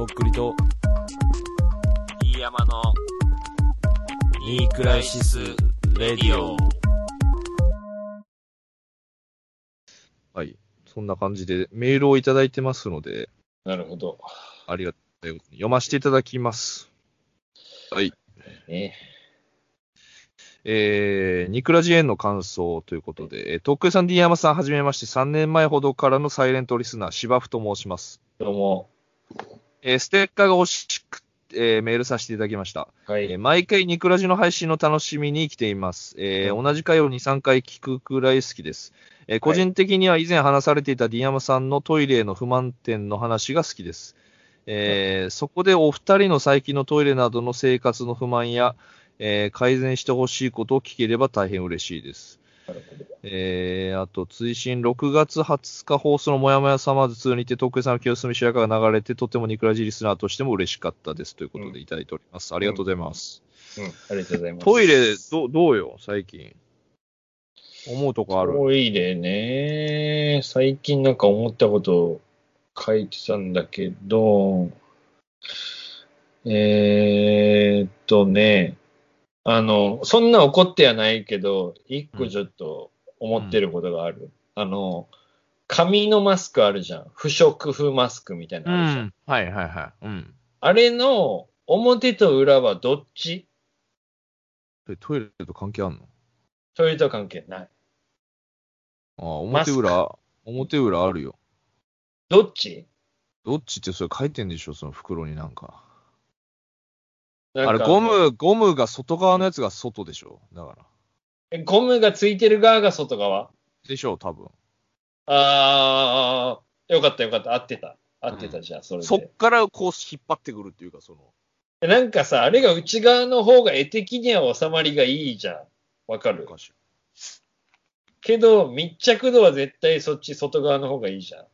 とっくりと、飯山の、ニークライシス・レディオ。はい。そんな感じでメールをいただいてますので、なるほど。ありがたいことに読ませていただきます。はい。ね。えー、ニクラジエンの感想ということで、えー、とっくりさん、D 山さん、はじめまして、3年前ほどからのサイレントリスナー、芝生と申します。どうも。えーステッカーが欲しく、えーメールさせていただきました。はい。えー毎回ニクラジの配信の楽しみに来ています。えー同じ回を2、3回聞くくらい好きです。えー個人的には以前話されていたディアマさんのトイレへの不満点の話が好きです。えーそこでお二人の最近のトイレなどの生活の不満や、えー改善してほしいことを聞ければ大変嬉しいです。えー、あと、追伸6月20日放送のもやもやサマーズ2にて、徳井さんの清澄白河が流れて、とてもニクラジリスナーとしても嬉しかったです。ということでいただいております。ありがとうございます。うん。ありがとうございます。トイレ、どどうよ、最近。思うとこある？トイレね。最近なんか思ったこと書いてたんだけど、えーっとね、あの、そんな怒ってはないけど、一個ちょっと思ってることがある。あの、紙のマスクあるじゃん。不織布マスクみたいなうのあるじゃん。ん。はいはいはい。うん。あれの表と裏はどっち？トイレと関係あんの？トイレと関係ない。ああ、表裏、表裏あるよ。どっち？どっちってそれ書いてんでしょ、その袋になんか。あれ、ゴム、ゴムが外側のやつが外でしょ？だから。えゴムがついてる側が外側？でしょう、多分。あー、よかったよかった。合ってた。合ってたじゃん、それそっで。からこう引っ張ってくるっていうか、その。えなんかさ、あれが内側の方が絵的には収まりがいいじゃん。わかる？おかしいけど、密着度は絶対そっち外側の方がいいじゃん。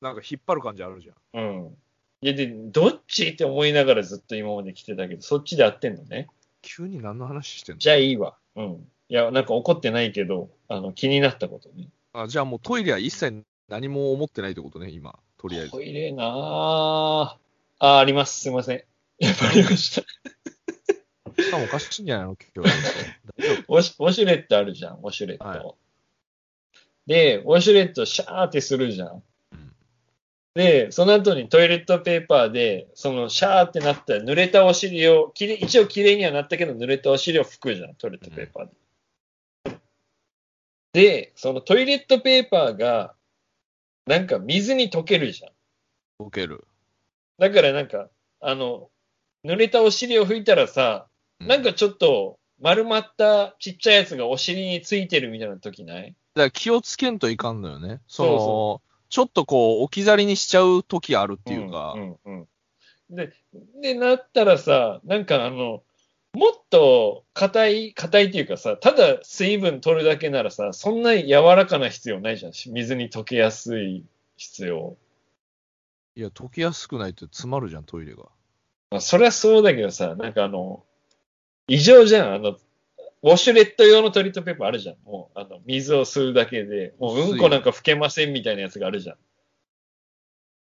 なんか引っ張る感じあるじゃん。うん。いや、で、どっちって思いながらずっと今まで来てたけど、そっちで合ってんのね。急に何の話してんの？じゃあいいわ。うん。いや、なんか怒ってないけど、あの、気になったことね。あじゃあもうトイレは一切何も思ってないってことね、今。とりあえずト。イレなああ、あります。すいません。やっぱりました。頭おかしいんじゃないの？今日。大 丈ウォシウォシュレットあるじゃん、ウォシュレット。はいで、ウォシュレットシャーってするじゃん。うんで、その後にトイレットペーパーで、そのシャーってなった濡れたお尻を、きれ一応綺麗にはなったけど、濡れたお尻を拭くじゃん、トイレットペーパーで。で、そのトイレットペーパーが、なんか水に溶けるじゃん。夫。ボケる。だからなんか、あの、濡れたお尻を拭いたらさ、うなんかちょっと丸まったちっちゃいやつがお尻についてるみたいな時ない？だから気をつけんといかんのよね。その、そうそちょっとこう、置き去りにしちゃう時あるっていうか、んうんうんで、で、なったらさ、なんかあの、もっと硬い、硬いっていうかさ、ただ水分取るだけならさ、そんな柔らかな必要ないじゃん。水に溶けやすい必要。いや、溶けやすくないと詰まるじゃん、トイレが。まあ、そりゃそうだけどさ、なんかあの、異常じゃん。あの、ウォシュレット用のトイレットペーパーあるじゃん。もう、あの、水を吸うだけで、もううんこなんか拭けませんみたいなやつがあるじゃん。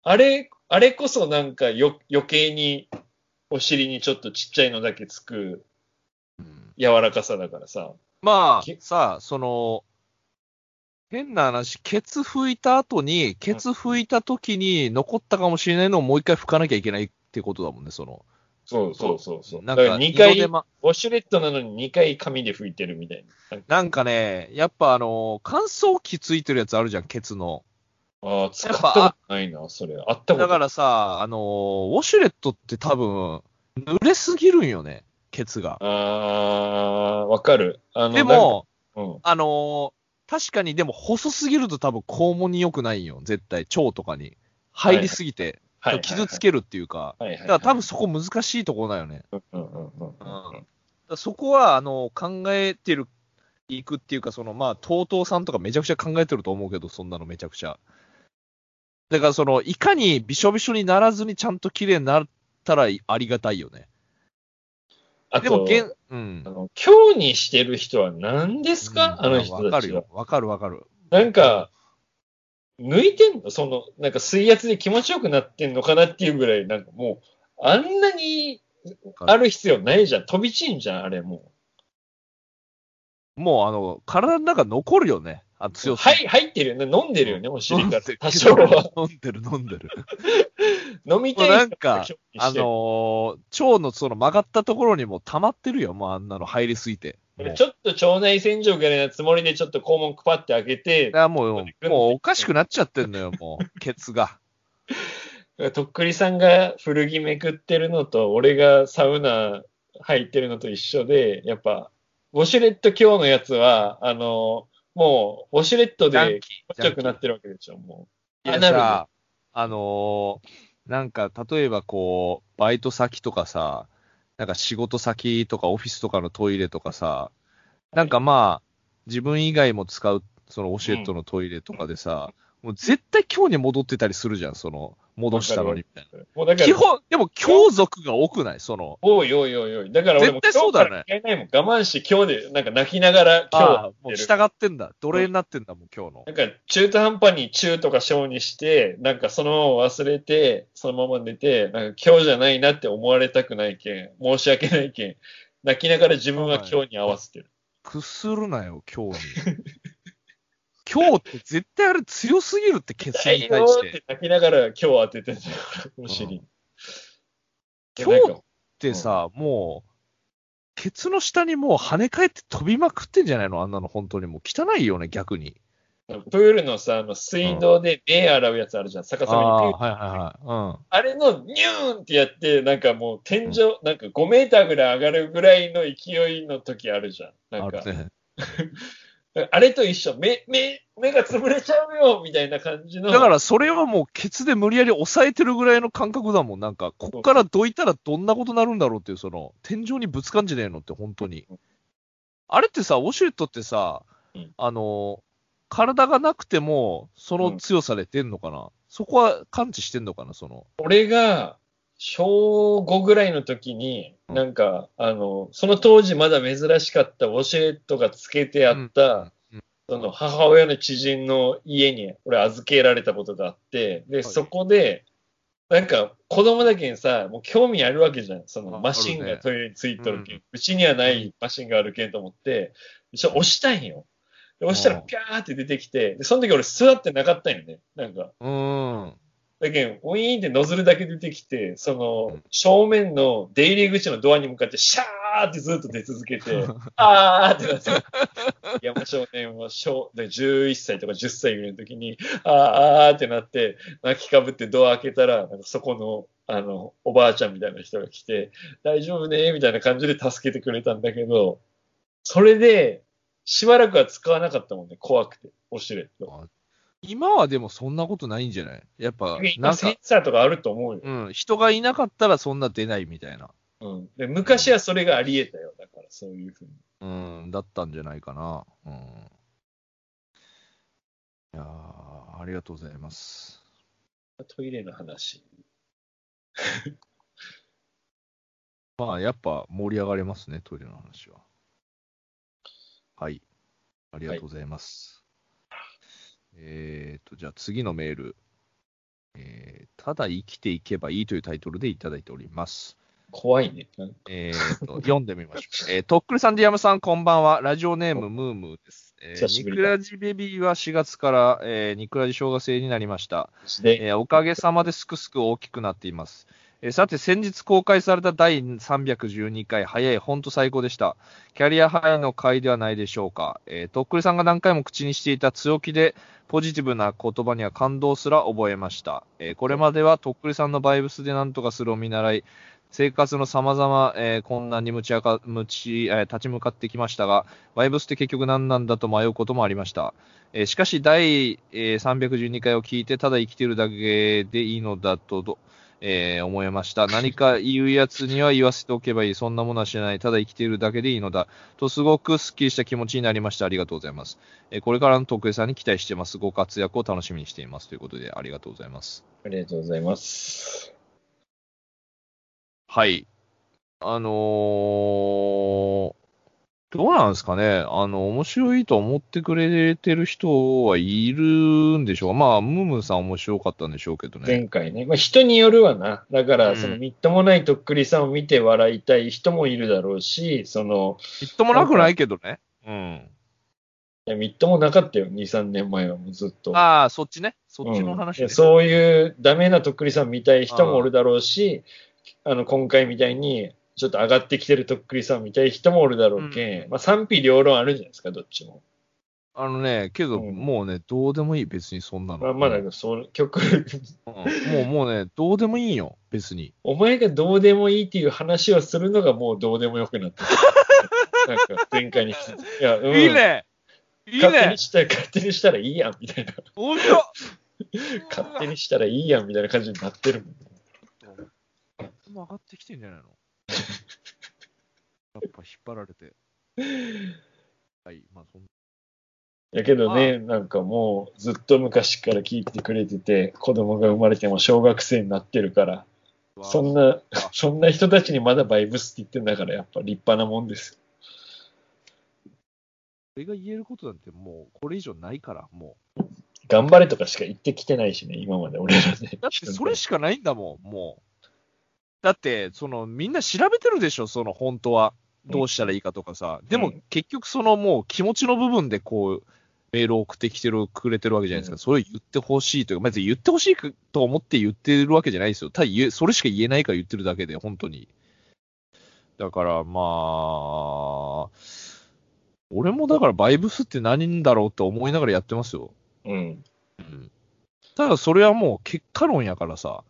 あれ、あれこそなんかよ余計にお尻にちょっとちっちゃいのだけつくうん柔らかさだからさ。まあき、さあ、その、変な話、ケツ拭いた後に、ケツ拭いた時に残ったかもしれないのをもう一回拭かなきゃいけないってことだもんね、その。そうそうそうそう。なんか、だから2回、ウォシュレットなのに2回紙で拭いてるみたいな。なんかね、やっぱあの、乾燥機ついてるやつあるじゃん、ケツの。ああ、使ったぱことないな、それ。あったことだからさ、あの、ウォシュレットって多分、濡れすぎるんよね、ケツが。ああ、わかる。あのでも、うん。あのー確かにでも細すぎると多分肛門に良くないんよ、絶対。腸とかに。入りすぎて、はい。傷つけるっていうか。だから多分そこ難しいところだよね。そこは、あの、考えてる、いくっていうか、その、まあ、TOTO さんとかめちゃくちゃ考えてると思うけど、そんなのめちゃくちゃ。だから、その、いかにびしょびしょにならずにちゃんと綺麗になったらありがたいよね。あでも、と、現、うんあ。の、今日にしてる人は何ですか、うんあの人たちはわかるよ。。わかるわかる。なんか、抜いてんの？その、なんか水圧で気持ちよくなってんのかなっていうぐらい、なんかもう、あんなにある必要ないじゃん。飛び散んじゃん、あれももう、あの、体の中残るよね。あう。強さ。はい、入ってるよね。飲んでるよね、お尻から多少は。飲んでる、飲んでる。飲みたいなんかあのー腸のその曲がったところにも溜まってるよ、もうあんなの入りすぎて。ちょっと腸内洗浄ぐらいなつもりでちょっと肛門くぱって開けてい、やもう、もうおかしくなっちゃってんのよ、もう、ケツが。とっくりさんが古着めくってるのと、俺がサウナ入ってるのと一緒で、やっぱ、ウォシュレット今日のやつは、あの、もう、ウォシュレットでキ気持ちよくなってるわけでしょ、もう。いやさ、あのーなんか、例えばこう、バイト先とかさ、なんか仕事先とかオフィスとかのトイレとかさ、なんかまあ、自分以外も使う、そのオシュレットのトイレとかでさ、もう絶対今日に戻ってたりするじゃん、その、戻したのにみたいな。もうだから基、本、でも強族が多くない？その、おいおいおいおい。だから俺も絶対そうだよね。我慢して今日で、なんか泣きながら今日もう。従ってんだ。奴隷になってんだ、もう今日の。なんか中途半端に中とか小にして、なんかそのまま忘れて、そのまま寝て、なんか今日じゃないなって思われたくないけん、申し訳ないけん、泣きながら自分は今日に合わせてる。くするなよ、今日に。今日って絶対あれ強すぎるって、ケツだよに対し。ってて泣きながら今日当ててんだよ、お尻に。今日ってさ、もう、ケツの下にもう跳ね返って飛びまくってんじゃないの？あんなの本当にもう汚いよね、逆に。プールのさ、あの水道で目洗うやつあるじゃん、逆あさまにあはいはいはい。あれのニューンってやって、なんかもう天井、なんか5メーターぐらい上がるぐらいの勢いの時あるじゃん。うん。なんか、ね。あれと一緒、目、目、目が潰れちゃうよみたいな感じの。だからそれはもうケツで無理やり抑えてるぐらいの感覚だもん。なんか、こっからどいたらどんなことなるんだろうっていう、その、天井にぶつかんじゃねえのって、本当に。あれってさ、ウォシュレットってさうん、あの、体がなくても、その強さで出んのかな、そこは感知してんのかな？その。俺が、小5ぐらいの時に、なんか、あの、その当時まだ珍しかったウォシュレットがつけてあった、うんその母親の知人の家に俺預けられたことがあって、で、はいそこで、なんか子供だけにさ、もう興味あるわけじゃん。そのあマシンがトイレについとるけん。ううんちにはないマシンがあるけんと思って、一応押したんよ。で押したらうんピャーって出てきて、で、その時俺座ってなかったんよね。なんか。うーん。だけど、ウィーンってノズルだけ出てきて、そのうん、正面の出入り口のドアに向かって、シャーってずっと出続けて、あーってなって、山少年は小で11歳とか10歳ぐらいの時に、あーあーってなって、泣きかぶってドア開けたら、なんかそこの、あの、おばあちゃんみたいな人が来て、大丈夫ねみたいな感じで助けてくれたんだけど、それで、しばらくは使わなかったもんね、怖くて、オシュレット。今はでもそんなことないんじゃない？やっぱ、な今んか、センサーとかあると思うよ。うん、人がいなかったらそんな出ないみたいな。うん。で、昔はそれがあり得たよ。だから、そういうふうに。うん、だったんじゃないかな。うん。いやーありがとうございます。トイレの話。まあ、やっぱ盛り上がれますね、トイレの話は。はい。ありがとうございます。えーと、じゃあ次のメール。えーただ生きていけばいいというタイトルでいただいております。怖いね。えーと、読んでみましょう。えーとっくりさん、ディアムさん、こんばんは。ラジオネーム、ムームーです。えーニクラジベビーは4月から、えーニクラジ小学生になりました。で、えーおかげさまですくすく大きくなっています。えさて、先日公開された第312回、早い、ほんと最高でした。キャリアハイの回ではないでしょうか。えーとっくりさんが何回も口にしていた強気でポジティブな言葉には感動すら覚えました。えーこれまではとっくりさんのバイブスで何とかするを見習い、生活の様々、えー困難にむちあか、むち、えー立ち向かってきましたが、バイブスって結局何なんだと迷うこともありました。えーしかし、第、えー312回を聞いて、ただ生きているだけでいいのだと、えー思いました。何か言うやつには言わせておけばいい。そんなものは知らない。ただ生きているだけでいいのだ。と、すごくスッキリした気持ちになりました。ありがとうございます。えーこれからの徳江さんに期待しています。ご活躍を楽しみにしています。ということで、ありがとうございます。ありがとうございます。はい。あのー、どうなんですかね？あの、面白いと思ってくれてる人はいるんでしょうか？まあ、ムームーさん面白かったんでしょうけどね。前回ね。まあ、人によるわな。だから、うんそのみっともないとっくりさんを見て笑いたい人もいるだろうし、その、みっともなくないけどね。うん。いやみっともなかったよ、2、3年前はもうずっと。ああ、そっちね。そっちの話ね。やそういうダメなとっくりさん見たい人もおるだろうし、あの、今回みたいに、ちょっと上がってきてるとっくりさん見たい人もおるだろうけん、まあ賛否両論あるじゃないですか、どっちも。あのね、けど、うんもうね、どうでもいい、別にそんなの。まあ、まあだそう、曲、うん。もう、もうね、どうでもいいよ、別に。お前がどうでもいいっていう話をするのがもうどうでもよくなってる。なんか、前回に引き続き。いや、うん、いいね。いいね。勝手にしたら、勝手にしたらいいやん、みたいな。面白い 勝手にしたらいいやん、みたいな感じになってるもん。もう上がってきてんじゃないの？やっぱ引っ張られて。はい、まあそんやけどね、なんかもうずっと昔から聞いてくれてて、子供が生まれても小学生になってるから、な。そんな、そんな人たちにまだバイブスって言ってんだから、やっぱ立派なもんです俺が言えることなんてもう、これ以上ないから、もよ。頑張れとかしか言ってきてないしね、今まで俺らね。う。だってそれしかないんだもん、もう。だって、その、みんな調べてるでしょ、その、本当は。どうしたらいいかとかさ。でもうん、結局、その、もう、気持ちの部分で、こう、メールを送ってきてる、くれてるわけじゃないですか。うんそれを言ってほしいというか、別に言ってほしいと思って言ってるわけじゃないですよ。ただ言え、それしか言えないから言ってるだけで、本当に。だから、まあ、俺もだから、バイブスって何だろうって思いながらやってますよ。うん。うん。ただ、それはもう結果論やからさ。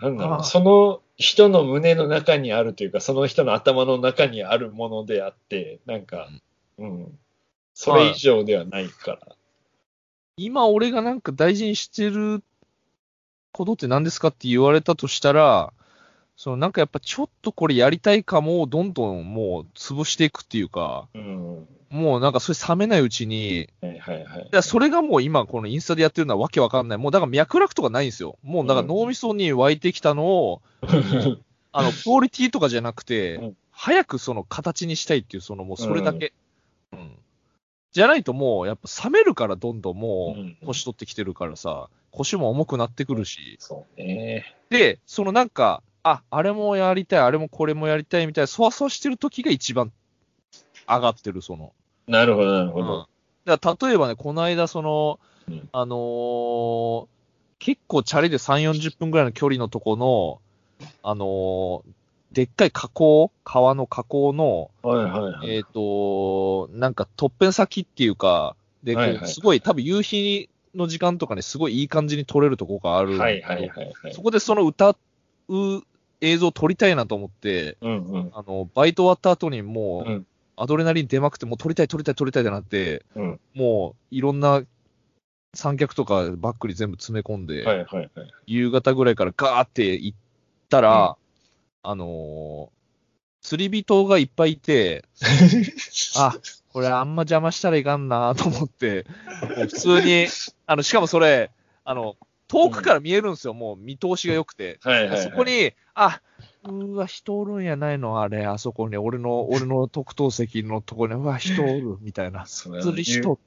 なんだろう、その人の胸の中にあるというか、その人の頭の中にあるものであって、なんか、うん。それ以上ではないから。今俺がなんか大事にしてることって何ですかって言われたとしたら、そのなんかやっぱちょっとこれやりたいかもをどんどんもう潰していくっていうか、うん。もうなんかそれ冷めないうちに、はいはいはいだからそれがもう今このインスタでやってるのはわけわかんない。もうだから脈絡とかないんですよ。もうだから脳みそに湧いてきたのを、あの、クオリティとかじゃなくて、うん早くその形にしたいっていう、そのもうそれだけ。うん。じゃないともうやっぱ冷めるからどんどんもうんう年取ってきてるからさ、腰も重くなってくるし。そうね。で、そのなんか、あ、あれもやりたい、あれもこれもやりたいみたいな、そわそわしてる時が一番上がってる、その。なるほど、なるほうんど。だ例えばね、この間、その、うんあのー結構チャリで3、40分ぐらいの距離のとこの、あのーでっかい河口、川の河口の、はいはいはい。えっ、と、なんか、とっぺん先っていうか、で、はいはいすごい、多分夕日の時間とかね、すごいいい感じに撮れるとこがあるはいはいそ。こでその歌う映像を撮りたいなと思って、うんうん。あの、バイト終わった後にもう、うんアドレナリン出まくって、もう撮りたい撮りたい撮りたいってなって、うん。もう、いろんな三脚とかバッグに全部詰め込んで、はいはいはい。夕方ぐらいからガーって行ったら、あのー釣り人がいっぱいいて、あ、これあんま邪魔したらいかんなと思って、普通に、あの、しかもそれ、あの、遠くから見えるんですよ、もう見通しが良くて。はいはいはい。そこに、あ、うーわ、人おるんやないの、あれ、あそこに、俺の、俺の特等席のとこに、うわ、人おる、みたいな。釣り人。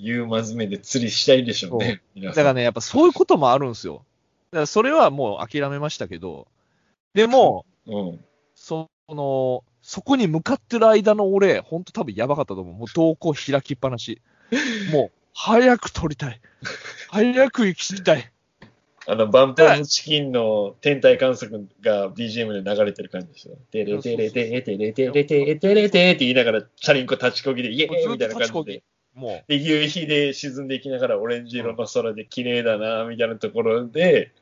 言うまずめで釣りしたいでしょうね。皆さんだからね、やっぱそういうこともあるんですよ。だからそれはもう諦めましたけど、でも、うん。その、そこに向かってる間の俺、ほんと多分やばかったと思う。もう瞳孔開きっぱなし。もう、早く撮りたい。早く行きたい。あの、バンプチキンの天体観測が BGM で流れてる感じですよ。テレテレテレテレテレテレテレテって言いながら、チャリンコ立ちこぎで、イエーイみたいな感じで。もで、夕日で沈んでいきながら、オレンジ色の空で綺麗だな、みたいなところで、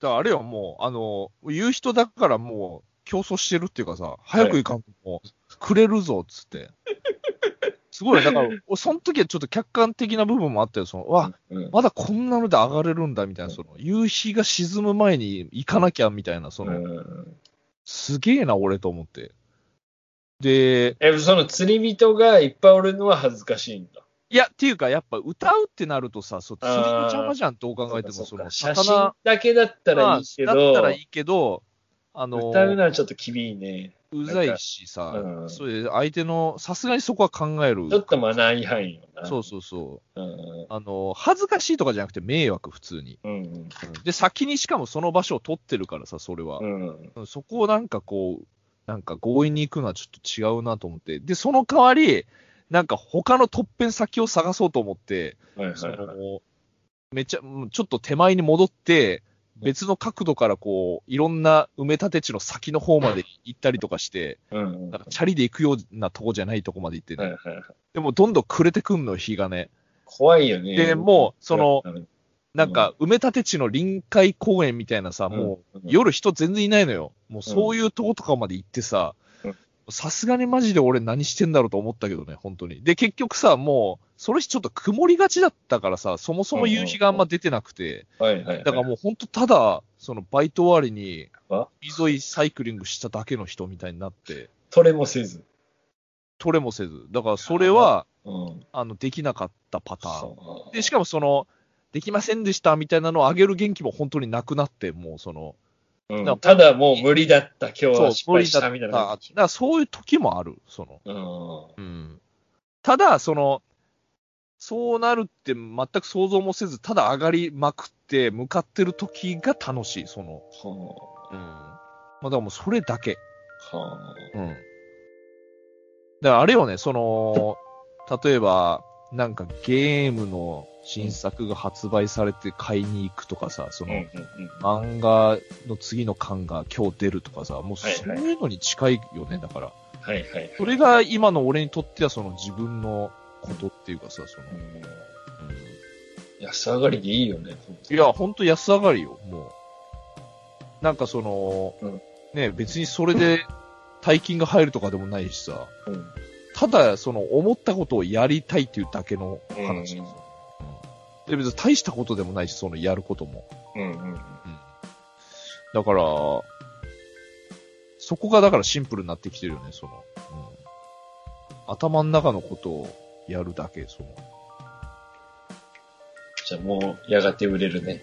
だあれよ、もう、あの、言う人だからもう、競争してるっていうかさ、早く行かんともう、くれるぞ、っつって。すごい。ね、だから、俺 その時はちょっと客観的な部分もあったよ、その、うわ、うん。まだこんなので上がれるんだ、みたいな、その、夕日が沈む前に行かなきゃ、みたいな、その、うん。すげえな、俺と思って。で、え、その釣り人がいっぱいおるのは恥ずかしいんだ。いや、っていうか、やっぱ歌うってなるとさ、そう釣りの邪魔じゃん、どう考えても、その、写真魚、だけだったらいいけど、まあだったらいいけど、あの、歌うのはちょっと厳いね。うざいしさ、うんそれで相手の、さすがにそこは考える。ちょっとマナー違反よな。そうそうそう。うん。あの、恥ずかしいとかじゃなくて迷惑、普通に。うん。で、先にしかもその場所を取ってるからさ、それは。うん。そこをなんかこう、なんか強引に行くのはちょっと違うなと思って。で、その代わり、なんか他の突辺先を探そうと思って、そはいはいはい。のめっちゃ、うんちょっと手前に戻って、別の角度からこう、いろんな埋め立て地の先の方まで行ったりとかして、うん。なんかチャリで行くようなとこじゃないとこまで行ってね。でもどんどん暮れてくんのよ、日がね。怖いよね。でもうそのうん、なんか埋め立て地の臨海公園みたいなさ、もう、うん、夜人全然いないのよ。もうそういうとことかまで行ってさうん、さすがにマジで俺何してんだろうと思ったけどね、本当に。で、結局さ、もう、その日ちょっと曇りがちだったからさ、そもそも夕日があんま出てなくて、はいはいはい。だからもう本当ただ、そのバイト終わりにあ、海沿いサイクリングしただけの人みたいになって、取れもせず？取れもせず。だからそれは、うん。あの、できなかったパターン。で、しかもその、できませんでしたみたいなのを上げる元気も本当になくなって、もうその、うんだただもう無理だった、今日は、失敗したみたいなだ。からそういう時もある、その。うん。うん。ただ、その、そうなるって全く想像もせず、ただ上がりまくって向かってる時が楽しい、その。はうん。まあ、だからもうそれだけ。あ。はうん。だからあれよね、その、例えば、なんかゲームの新作が発売されて買いに行くとかさ、そあ。の、うんうん漫画の次の巻が今日出るとかさ、もうそういうのに近いよね、だから。はいはい。それが今の俺にとってはその自分のことっていうかさ、その、うんうん安上がりでいいよね。いや、ほんと安上がりよ、もう。なんかその、うんね、別にそれで大金が入るとかでもないしさ、うん。ただその思ったことをやりたいっていうだけの話ですよ。うんうんで、別に大したことでもないし、そのやることも。うんうん。だから、そこがだからシンプルになってきてるよね、その。うん、頭の中のことをやるだけ、その。じゃあもう、やがて売れるね。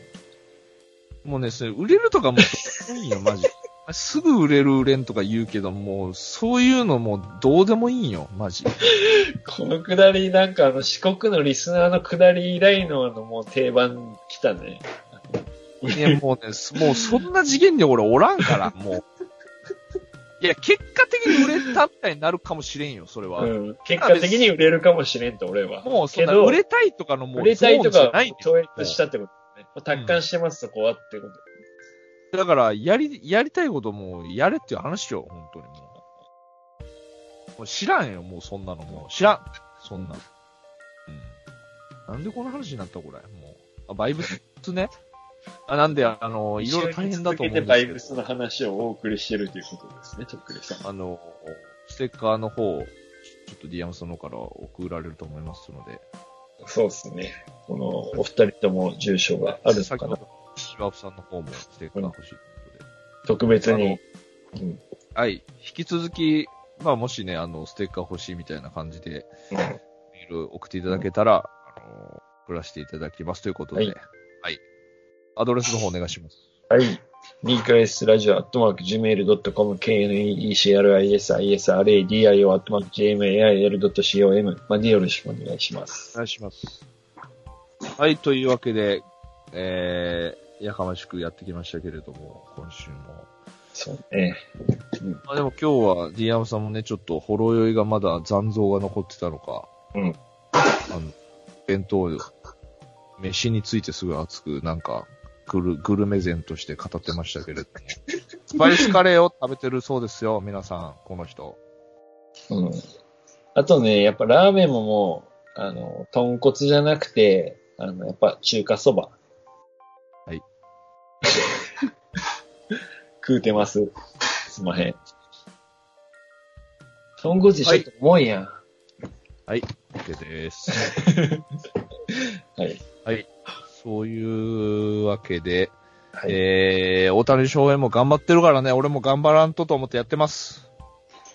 もうね、それ売れるとかもいいよ、マジ。すぐ売れる売れんとか言うけど、もう、そういうのもうどうでもいいよ、マジ。このくだり、なんかあの、四国のリスナーのくだり以来のあの、もう定番来たね。いや、もうね、すもうそんな次元で俺おらんから、もう。いや、結果的に売れたみたいになるかもしれんよ、それは。うん。結果的に売れるかもしれんと、俺は。もう、そんな売れたいとかのもう、売れたいとか超越したってことね。もう達観してます、そこはってこと。だから、やり、やりたいこともうやれっていう話よ、本当にもう。もう知らんよ、もうそんなのもう。知らん。そんな。うん。なんでこの話になったこれ？もう。あ、バイブスね。あ、なんで、あの、いろいろ大変だと思うんですけど。バイブスの話をお送りしてるということですね、とっくりさん。あの、ステッカーの方、ちょっとディアムさんの方から送られると思いますので。そうですね。この、お二人とも住所があるのかな。先ほど、芝生さんの方もステッカー欲しいということで。特別に。うん。はい。引き続き、まあ、もしね、あの、ステッカー欲しいみたいな感じで、うんメール送っていただけたら、あの、送らせていただきますということで、ははいい。アドレスの方お願いします。はい。ニークレスラジオアットマーク Gmail.com knecrisisradio アットマーク gmail.com までよろしくお願いします。お願いします。はい、というわけで、えー、やかましくやってきましたけれども、今週も。そうね。まあでも今日は、ディアムさんもね、ちょっとほろ酔いがまだ残像が残ってたのか、うん。あの、弁当、飯についてすごい熱く、なんか、グル、グルメ膳として語ってましたけれども。スパイスカレーを食べてるそうですよ、皆さん、この人。うん。あとね、やっぱラーメンももう、あの、豚骨じゃなくて、あの、やっぱ中華そば。食うてます。すまへん。豚骨ちょっと重いやん。はい、OK です。はい。はい。そういうわけで、はい。えー、大谷翔平も頑張ってるからね、俺も頑張らんとと思ってやってます。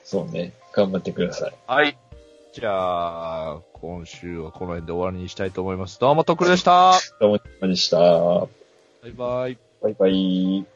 そうね。頑張ってください。はい。じゃあ、今週はこの辺で終わりにしたいと思います。どうも、とっくりでした。どうも、でした。バイバイ。バイバイ。